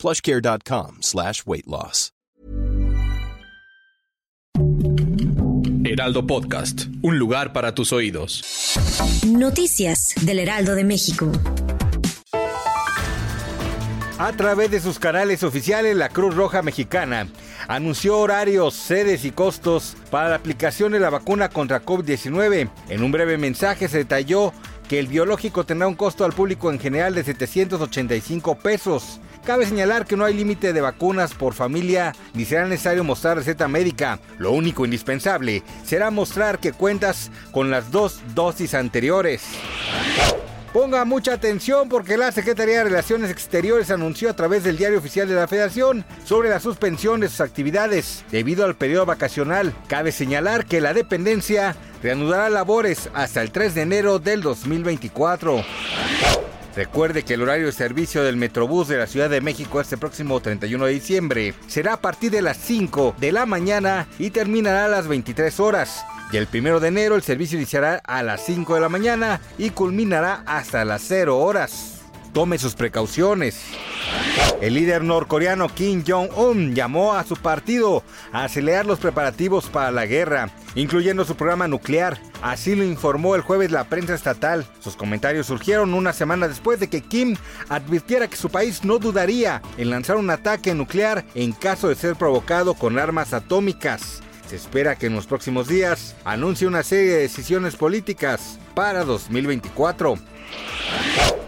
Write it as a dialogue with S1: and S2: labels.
S1: plushcare.com slash weight loss.
S2: Heraldo Podcast, un lugar para tus oídos.
S3: Noticias del Heraldo de México.
S4: A través de sus canales oficiales, la Cruz Roja Mexicana anunció horarios, sedes y costos para la aplicación de la vacuna contra COVID-19. En un breve mensaje se detalló que el biológico tendrá un costo al público en general de 785 pesos. Cabe señalar que no hay límite de vacunas por familia ni será necesario mostrar receta médica. Lo único indispensable será mostrar que cuentas con las dos dosis anteriores. Ponga mucha atención porque la Secretaría de Relaciones Exteriores anunció a través del diario oficial de la Federación sobre la suspensión de sus actividades debido al periodo vacacional. Cabe señalar que la dependencia reanudará labores hasta el 3 de enero del 2024. Recuerde que el horario de servicio del Metrobús de la Ciudad de México este próximo 31 de diciembre será a partir de las 5 de la mañana y terminará a las 23 horas. Y el 1 de enero el servicio iniciará a las 5 de la mañana y culminará hasta las 0 horas. Tome sus precauciones. El líder norcoreano Kim Jong-un llamó a su partido a acelerar los preparativos para la guerra, incluyendo su programa nuclear. Así lo informó el jueves la prensa estatal. Sus comentarios surgieron una semana después de que Kim advirtiera que su país no dudaría en lanzar un ataque nuclear en caso de ser provocado con armas atómicas. Se espera que en los próximos días anuncie una serie de decisiones políticas para 2024.